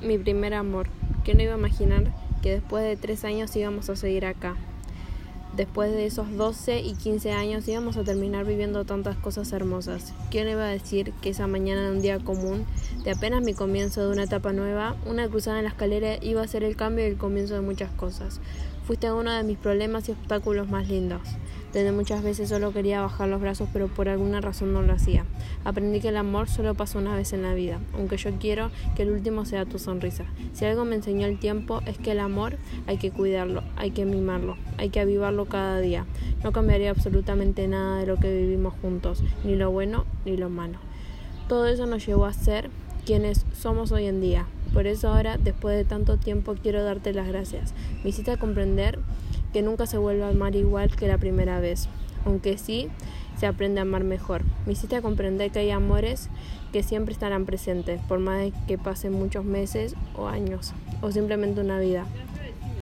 Mi primer amor. ¿Quién no iba a imaginar que después de tres años íbamos a seguir acá? Después de esos 12 y 15 años íbamos a terminar viviendo tantas cosas hermosas. ¿Quién iba a decir que esa mañana de un día común, de apenas mi comienzo de una etapa nueva, una cruzada en la escalera iba a ser el cambio y el comienzo de muchas cosas? Fuiste uno de mis problemas y obstáculos más lindos donde muchas veces solo quería bajar los brazos pero por alguna razón no lo hacía. Aprendí que el amor solo pasa una vez en la vida, aunque yo quiero que el último sea tu sonrisa. Si algo me enseñó el tiempo es que el amor hay que cuidarlo, hay que mimarlo, hay que avivarlo cada día. No cambiaría absolutamente nada de lo que vivimos juntos, ni lo bueno ni lo malo. Todo eso nos llevó a ser quienes somos hoy en día. Por eso ahora, después de tanto tiempo, quiero darte las gracias. Me hiciste comprender que nunca se vuelve a amar igual que la primera vez, aunque sí se aprende a amar mejor. Me hiciste comprender que hay amores que siempre estarán presentes, por más que pasen muchos meses o años, o simplemente una vida.